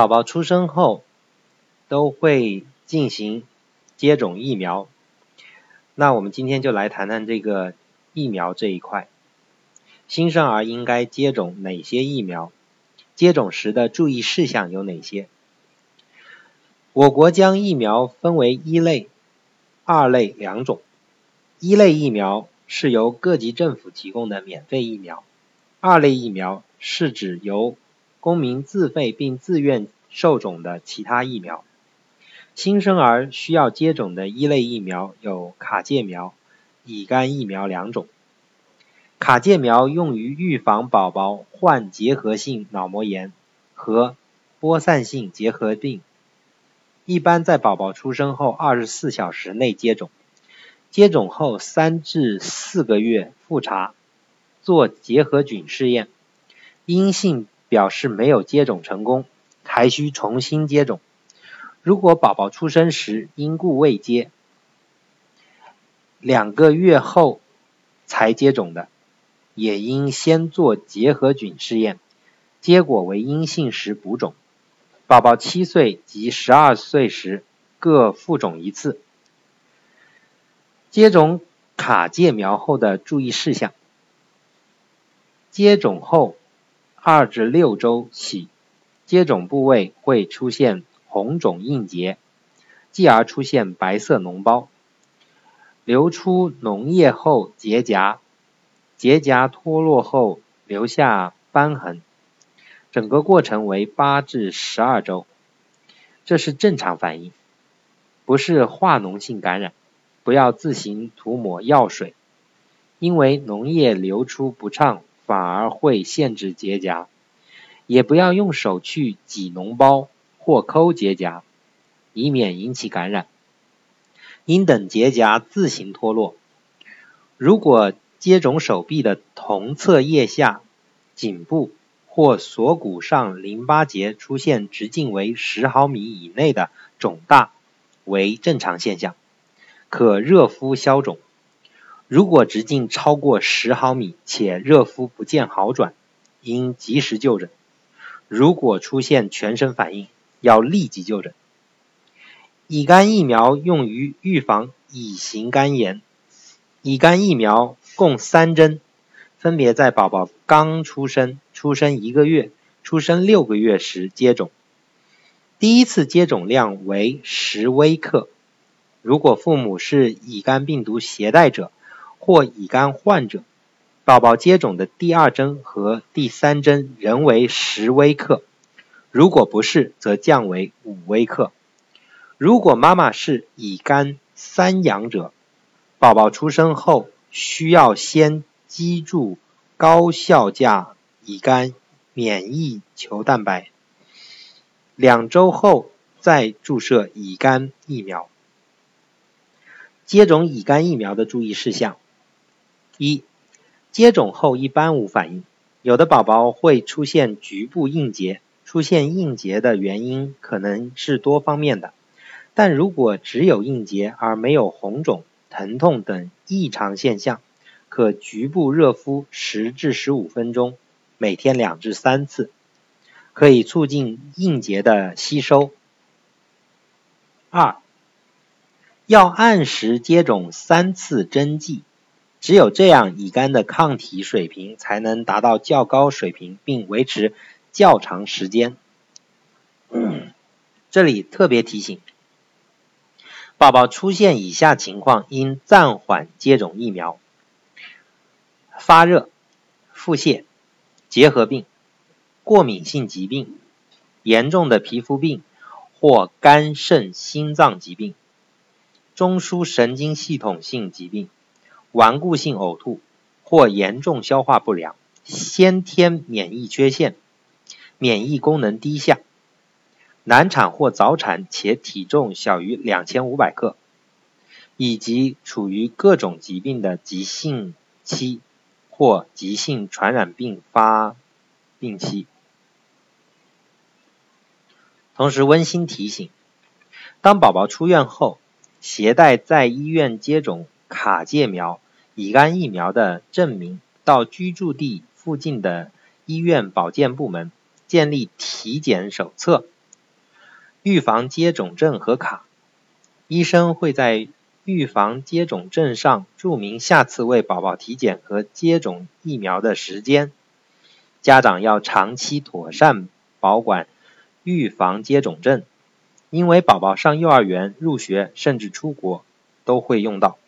宝宝出生后都会进行接种疫苗，那我们今天就来谈谈这个疫苗这一块。新生儿应该接种哪些疫苗？接种时的注意事项有哪些？我国将疫苗分为一类、二类两种。一类疫苗是由各级政府提供的免费疫苗，二类疫苗是指由公民自费并自愿受种的其他疫苗，新生儿需要接种的一类疫苗有卡介苗、乙肝疫苗两种。卡介苗用于预防宝宝患结核性脑膜炎和播散性结核病，一般在宝宝出生后二十四小时内接种，接种后三至四个月复查做结核菌试验，阴性。表示没有接种成功，还需重新接种。如果宝宝出生时因故未接，两个月后才接种的，也应先做结核菌试验，结果为阴性时补种。宝宝七岁及十二岁时各复种一次。接种卡介苗后的注意事项：接种后。二至六周起，接种部位会出现红肿硬结，继而出现白色脓包，流出脓液后结痂，结痂脱落后留下瘢痕，整个过程为八至十二周，这是正常反应，不是化脓性感染，不要自行涂抹药水，因为脓液流出不畅。反而会限制结痂，也不要用手去挤脓包或抠结痂，以免引起感染。应等结痂自行脱落。如果接种手臂的同侧腋下、颈部或锁骨上淋巴结出现直径为十毫米以内的肿大，为正常现象，可热敷消肿。如果直径超过十毫米且热敷不见好转，应及时就诊。如果出现全身反应，要立即就诊。乙肝疫苗用于预防乙型肝炎。乙肝疫苗共三针，分别在宝宝刚出生、出生一个月、出生六个月时接种。第一次接种量为十微克。如果父母是乙肝病毒携带者，或乙肝患者，宝宝接种的第二针和第三针仍为十微克，如果不是，则降为五微克。如果妈妈是乙肝三阳者，宝宝出生后需要先击注高效价乙肝免疫球蛋白，两周后再注射乙肝疫苗。接种乙肝疫苗的注意事项。一、接种后一般无反应，有的宝宝会出现局部硬结，出现硬结的原因可能是多方面的，但如果只有硬结而没有红肿、疼痛等异常现象，可局部热敷十至十五分钟，每天两至三次，可以促进硬结的吸收。二、要按时接种三次针剂。只有这样，乙肝的抗体水平才能达到较高水平，并维持较长时间。这里特别提醒，宝宝出现以下情况应暂缓接种疫苗：发热、腹泻、结核病、过敏性疾病、严重的皮肤病或肝肾心脏疾病、中枢神经系统性疾病。顽固性呕吐或严重消化不良、先天免疫缺陷、免疫功能低下、难产或早产且体重小于两千五百克，以及处于各种疾病的急性期或急性传染病发病期。同时温馨提醒：当宝宝出院后，携带在医院接种。卡介苗、乙肝疫苗的证明，到居住地附近的医院保健部门建立体检手册，预防接种证和卡，医生会在预防接种证上注明下次为宝宝体检和接种疫苗的时间。家长要长期妥善保管预防接种证，因为宝宝上幼儿园、入学甚至出国都会用到。